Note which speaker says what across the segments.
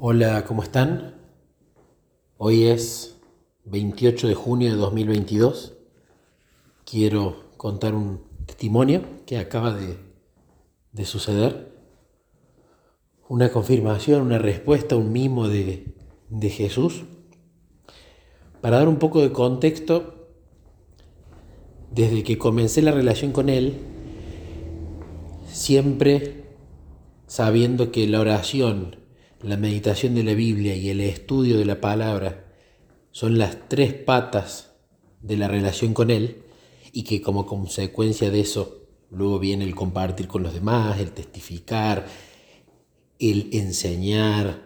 Speaker 1: Hola, ¿cómo están? Hoy es 28 de junio de 2022. Quiero contar un testimonio que acaba de, suceder. Una confirmación, una respuesta, un mimo de, de Jesús. Para dar un poco de contexto, desde que comencé la relación con Él, siempre sabiendo que la oración la meditación de la Biblia y el estudio de la palabra son las tres patas de la relación con Él y que como consecuencia de eso luego viene el compartir con los demás, el testificar, el enseñar,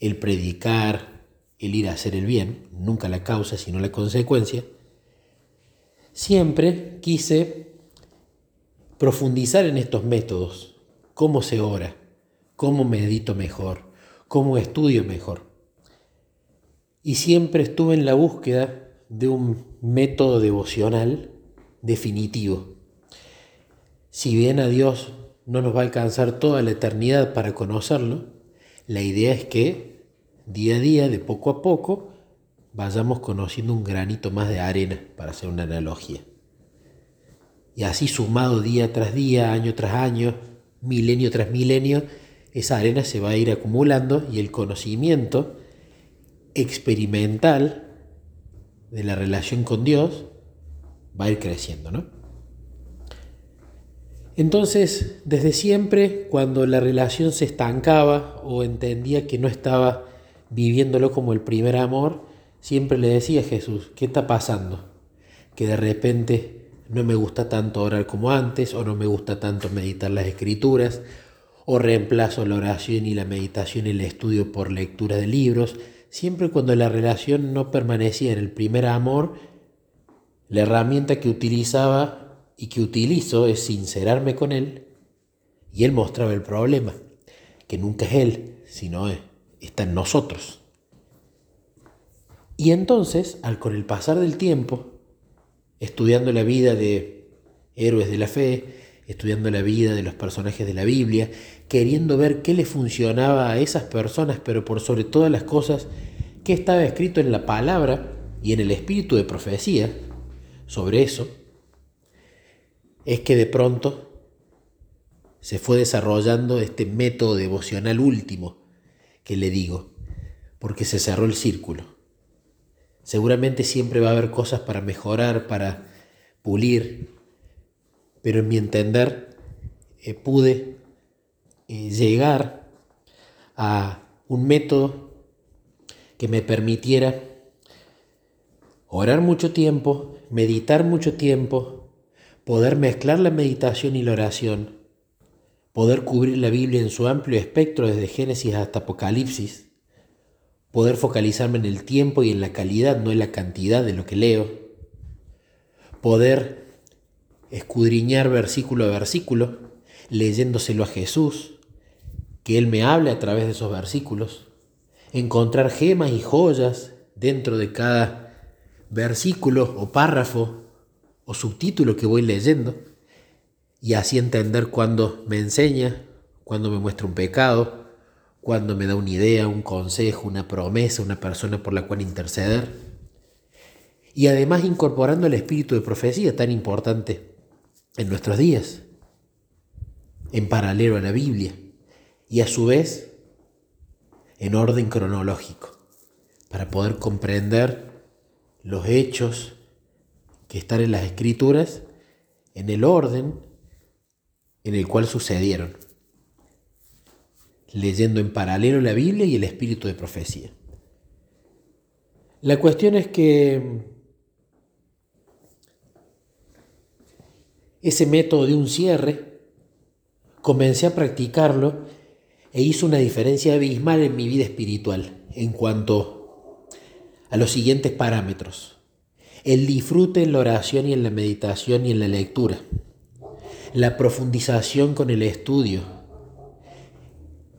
Speaker 1: el predicar, el ir a hacer el bien, nunca la causa sino la consecuencia, siempre quise profundizar en estos métodos, cómo se ora, cómo medito mejor, cómo estudio mejor. Y siempre estuve en la búsqueda de un método devocional definitivo. Si bien a Dios no nos va a alcanzar toda la eternidad para conocerlo, la idea es que día a día, de poco a poco, vayamos conociendo un granito más de arena, para hacer una analogía. Y así sumado día tras día, año tras año, milenio tras milenio, esa arena se va a ir acumulando y el conocimiento experimental de la relación con Dios va a ir creciendo, ¿no? Entonces, desde siempre, cuando la relación se estancaba o entendía que no estaba viviéndolo como el primer amor, siempre le decía a Jesús, ¿qué está pasando? Que de repente no me gusta tanto orar como antes, o no me gusta tanto meditar las escrituras, o reemplazo la oración y la meditación y el estudio por lectura de libros, siempre cuando la relación no permanecía en el primer amor, la herramienta que utilizaba y que utilizo es sincerarme con él y él mostraba el problema, que nunca es él, sino está en nosotros. Y entonces, al con el pasar del tiempo, estudiando la vida de héroes de la fe, estudiando la vida de los personajes de la Biblia, queriendo ver qué le funcionaba a esas personas, pero por sobre todas las cosas, qué estaba escrito en la palabra y en el espíritu de profecía sobre eso, es que de pronto se fue desarrollando este método devocional último que le digo, porque se cerró el círculo. Seguramente siempre va a haber cosas para mejorar, para pulir, pero en mi entender eh, pude llegar a un método que me permitiera orar mucho tiempo, meditar mucho tiempo, poder mezclar la meditación y la oración, poder cubrir la Biblia en su amplio espectro desde Génesis hasta Apocalipsis, poder focalizarme en el tiempo y en la calidad, no en la cantidad de lo que leo, poder escudriñar versículo a versículo, leyéndoselo a Jesús, que Él me hable a través de esos versículos, encontrar gemas y joyas dentro de cada versículo o párrafo o subtítulo que voy leyendo, y así entender cuando me enseña, cuando me muestra un pecado, cuando me da una idea, un consejo, una promesa, una persona por la cual interceder. Y además incorporando el espíritu de profecía tan importante en nuestros días, en paralelo a la Biblia y a su vez en orden cronológico, para poder comprender los hechos que están en las escrituras en el orden en el cual sucedieron, leyendo en paralelo la Biblia y el espíritu de profecía. La cuestión es que ese método de un cierre, comencé a practicarlo e hizo una diferencia abismal en mi vida espiritual en cuanto a los siguientes parámetros. El disfrute en la oración y en la meditación y en la lectura. La profundización con el estudio.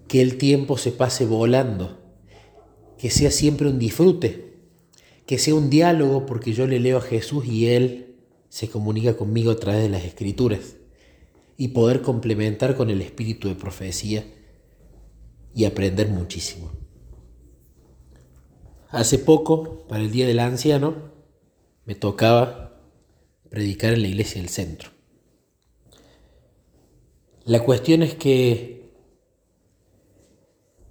Speaker 1: Que el tiempo se pase volando. Que sea siempre un disfrute. Que sea un diálogo porque yo le leo a Jesús y Él se comunica conmigo a través de las escrituras y poder complementar con el espíritu de profecía y aprender muchísimo. Hace poco, para el Día del Anciano, me tocaba predicar en la iglesia del centro. La cuestión es que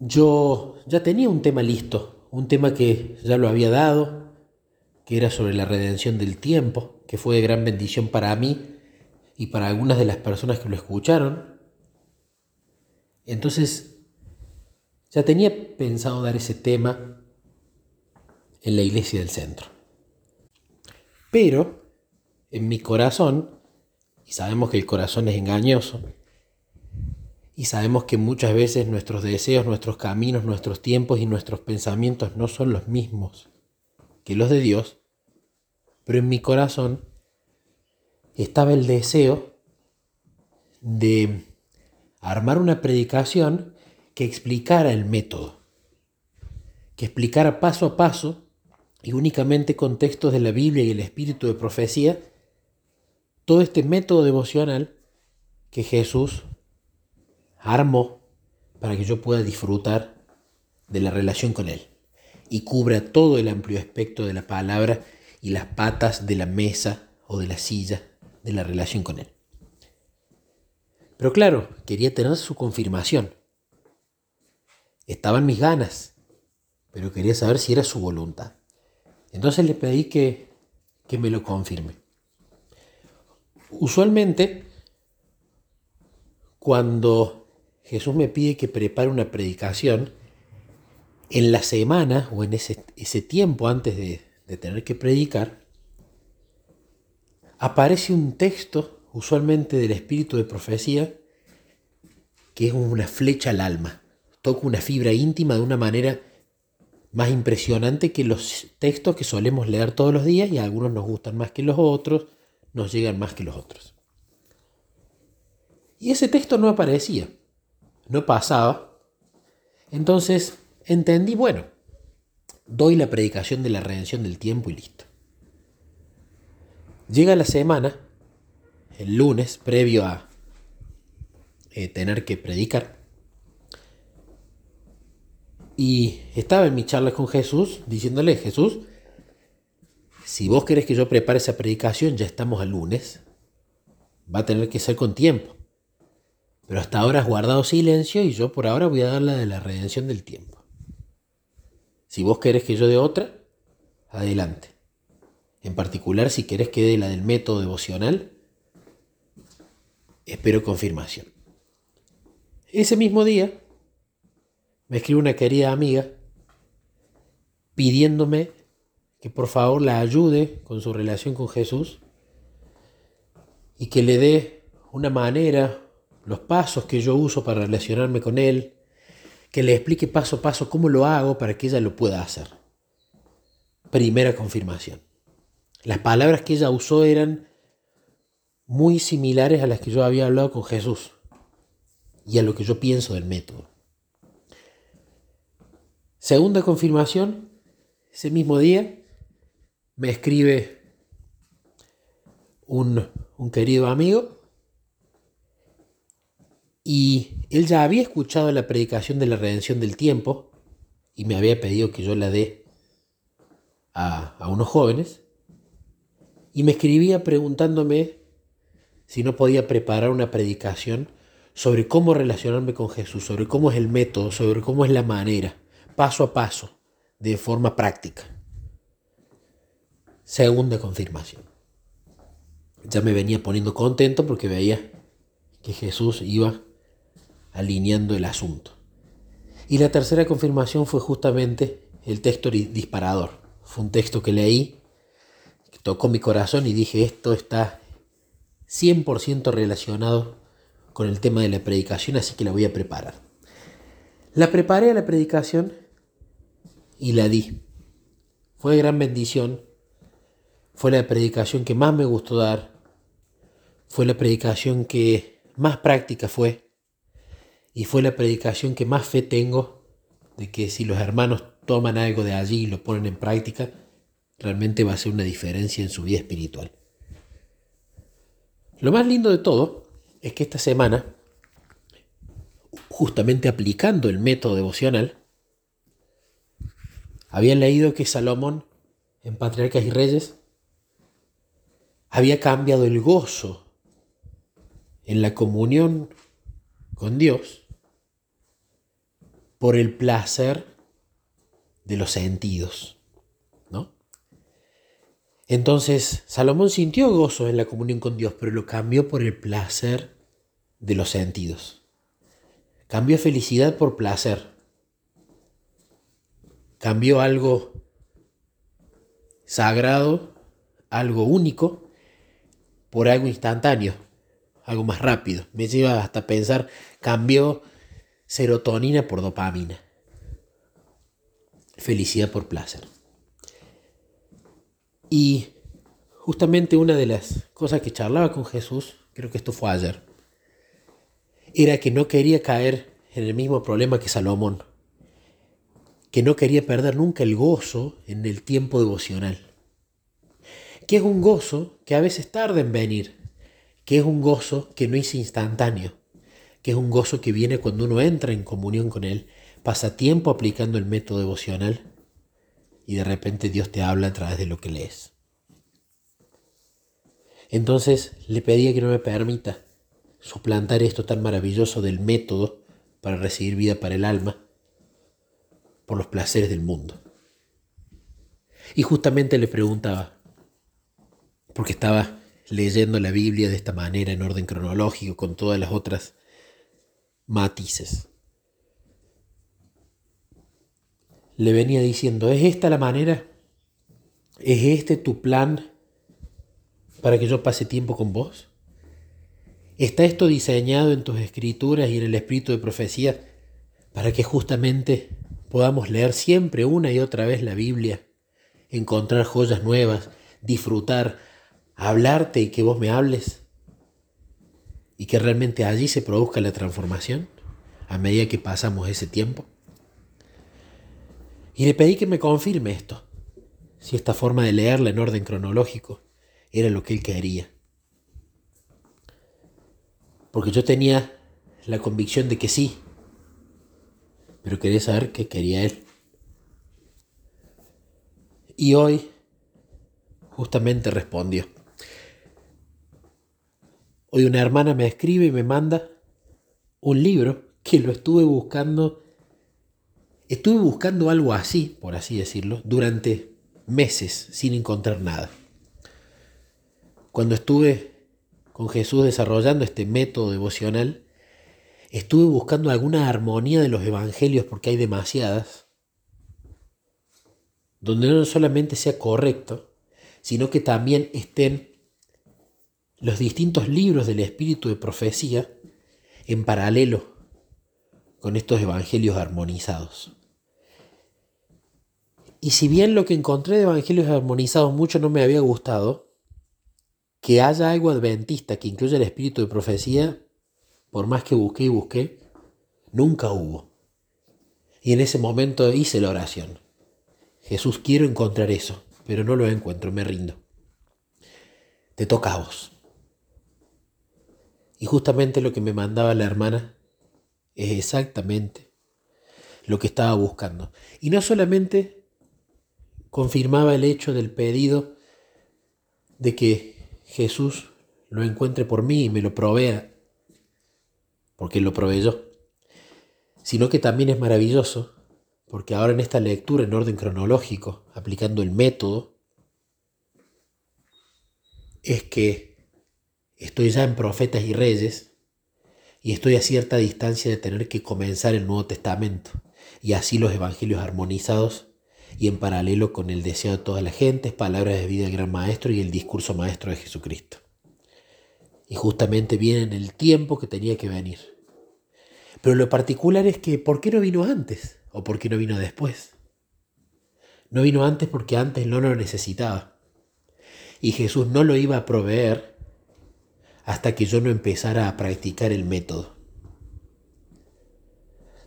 Speaker 1: yo ya tenía un tema listo, un tema que ya lo había dado, que era sobre la redención del tiempo, que fue de gran bendición para mí y para algunas de las personas que lo escucharon. Entonces, ya tenía pensado dar ese tema en la iglesia del centro. Pero en mi corazón, y sabemos que el corazón es engañoso, y sabemos que muchas veces nuestros deseos, nuestros caminos, nuestros tiempos y nuestros pensamientos no son los mismos que los de Dios, pero en mi corazón estaba el deseo de armar una predicación que explicara el método, que explicara paso a paso y únicamente con textos de la Biblia y el espíritu de profecía, todo este método devocional que Jesús armó para que yo pueda disfrutar de la relación con Él y cubra todo el amplio aspecto de la palabra y las patas de la mesa o de la silla de la relación con Él. Pero claro, quería tener su confirmación. Estaban mis ganas, pero quería saber si era su voluntad. Entonces le pedí que, que me lo confirme. Usualmente, cuando Jesús me pide que prepare una predicación, en la semana o en ese, ese tiempo antes de, de tener que predicar, aparece un texto, usualmente del espíritu de profecía, que es una flecha al alma. Toca una fibra íntima de una manera más impresionante que los textos que solemos leer todos los días y algunos nos gustan más que los otros, nos llegan más que los otros. Y ese texto no aparecía, no pasaba. Entonces entendí, bueno, doy la predicación de la redención del tiempo y listo. Llega la semana, el lunes, previo a eh, tener que predicar, y estaba en mi charla con Jesús diciéndole, Jesús, si vos querés que yo prepare esa predicación, ya estamos al lunes, va a tener que ser con tiempo. Pero hasta ahora has guardado silencio y yo por ahora voy a dar la de la redención del tiempo. Si vos querés que yo dé otra, adelante. En particular, si querés que dé la del método devocional, espero confirmación. Ese mismo día me escribe una querida amiga pidiéndome que por favor la ayude con su relación con Jesús y que le dé una manera, los pasos que yo uso para relacionarme con Él, que le explique paso a paso cómo lo hago para que ella lo pueda hacer. Primera confirmación. Las palabras que ella usó eran muy similares a las que yo había hablado con Jesús y a lo que yo pienso del método. Segunda confirmación, ese mismo día me escribe un, querido amigo y él ya había escuchado la predicación de la redención del tiempo y me había pedido que yo la dé a, a unos jóvenes y me escribía preguntándome si no podía preparar una predicación sobre cómo relacionarme con Jesús, sobre cómo es el método, sobre cómo es la manera paso a paso, de forma práctica. Segunda confirmación. Ya me venía poniendo contento porque veía que Jesús iba alineando el asunto. Y la tercera confirmación fue justamente el texto disparador. Fue un texto que leí, que tocó mi corazón y dije, esto está 100% relacionado con el tema de la predicación, así que la voy a preparar. La preparé a la predicación y la di. Fue gran bendición. Fue la predicación que más me gustó dar. Fue la predicación que más práctica fue. Y fue la predicación que más fe tengo de que si los hermanos toman algo de allí y lo ponen en práctica, realmente va a ser una diferencia en su vida espiritual. Lo más lindo de todo es que esta semana, justamente aplicando el método devocional, había leído que Salomón, en Patriarcas y Reyes, había cambiado el gozo en la comunión con Dios por el placer de los sentidos, ¿no? Entonces, Salomón sintió gozo en la comunión con Dios, pero lo cambió por el placer de los sentidos. Cambió felicidad por placer. Cambió algo sagrado, algo único, por algo instantáneo, algo más rápido. Me lleva hasta pensar, cambió serotonina por dopamina. Felicidad por placer. Y justamente una de las cosas que charlaba con Jesús, creo que esto fue ayer, era que no quería caer en el mismo problema que Salomón, que no quería perder nunca el gozo en el tiempo devocional, que es un gozo que a veces tarda en venir, que es un gozo que no es instantáneo, que es un gozo que viene cuando uno entra en comunión con Él, pasa tiempo aplicando el método devocional y de repente Dios te habla a través de lo que lees. Entonces le pedía que no me permita suplantar esto tan maravilloso del método para recibir vida para el alma por los placeres del mundo. Y justamente le preguntaba, porque estaba leyendo la Biblia de esta manera en orden cronológico, con todas las otras matices. Le venía diciendo, ¿es esta la manera? ¿Es este tu plan para que yo pase tiempo con vos? ¿Está esto diseñado en tus escrituras y en el espíritu de profecía para que justamente podamos leer siempre una y otra vez la Biblia, encontrar joyas nuevas, disfrutar, hablarte y que vos me hables? y que realmente allí se produzca la transformación a medida que pasamos ese tiempo. Y le pedí que me confirme esto, si esta forma de leerla en orden cronológico era lo que él quería. Porque yo tenía la convicción de que sí, pero quería saber qué quería él. Y hoy justamente respondió. Hoy una hermana me escribe y me manda un libro que lo estuve buscando. Estuve buscando algo así, por así decirlo, durante meses sin encontrar nada. Cuando estuve con Jesús desarrollando este método devocional, estuve buscando alguna armonía de los evangelios porque hay demasiadas, donde no solamente sea correcto, sino que también estén los distintos libros del espíritu de profecía en paralelo con estos evangelios armonizados. Y si bien lo que encontré de evangelios armonizados mucho no me había gustado, que haya algo adventista que incluya el espíritu de profecía, por más que busqué y busqué, nunca hubo. Y en ese momento hice la oración. Jesús, quiero encontrar eso, pero no lo encuentro, me rindo. Te toca a vos. Y justamente lo que me mandaba la hermana es exactamente lo que estaba buscando. Y no solamente confirmaba el hecho del pedido de que Jesús lo encuentre por mí y me lo provea, porque lo proveyó, sino que también es maravilloso, porque ahora en esta lectura en orden cronológico, aplicando el método, es que Estoy ya en Profetas y Reyes y estoy a cierta distancia de tener que comenzar el Nuevo Testamento y así los evangelios armonizados y en paralelo con el deseo de toda la gente, palabras de vida del gran maestro y el discurso maestro de Jesucristo. Y justamente viene en el tiempo que tenía que venir. Pero lo particular es que, ¿por qué no vino antes? ¿O por qué no vino después? No vino antes porque antes no lo necesitaba. Y Jesús no lo iba a proveer hasta que yo no empezara a practicar el método.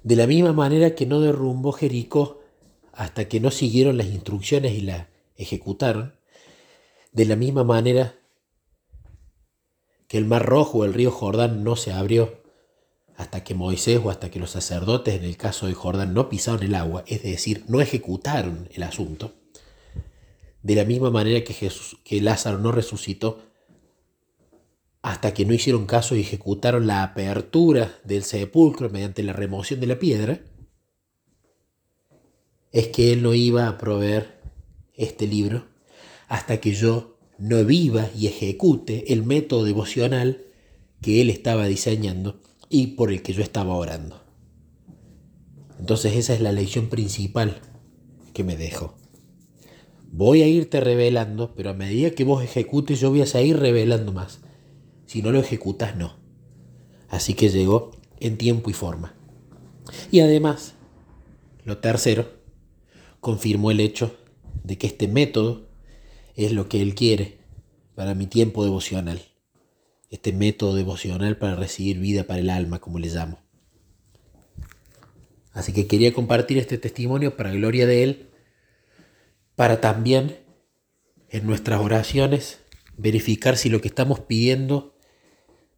Speaker 1: De la misma manera que no derrumbó Jericó hasta que no siguieron las instrucciones y la ejecutaron, de la misma manera que el mar rojo o el río Jordán no se abrió hasta que Moisés o hasta que los sacerdotes en el caso de Jordán no pisaron el agua, es decir, no ejecutaron el asunto, de la misma manera que, Jesús, que Lázaro no resucitó hasta que no hicieron caso y ejecutaron la apertura del sepulcro mediante la remoción de la piedra, es que Él no iba a proveer este libro hasta que yo no viva y ejecute el método devocional que Él estaba diseñando y por el que yo estaba orando. Entonces esa es la lección principal que me dejo. Voy a irte revelando, pero a medida que vos ejecutes yo voy a seguir revelando más. Si no lo ejecutas, no. Así que llegó en tiempo y forma. Y además, lo tercero, confirmó el hecho de que este método es lo que Él quiere para mi tiempo devocional. Este método devocional para recibir vida para el alma, como le llamo. Así que quería compartir este testimonio para gloria de Él, para también en nuestras oraciones verificar si lo que estamos pidiendo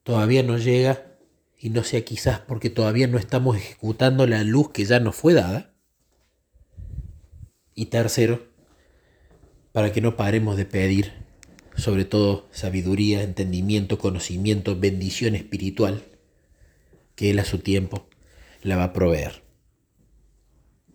Speaker 1: todavía no llega y no sea quizás porque todavía no estamos ejecutando la luz que ya nos fue dada. Y tercero, para que no paremos de pedir, sobre todo sabiduría, entendimiento, conocimiento, bendición espiritual, que Él a su tiempo la va a proveer.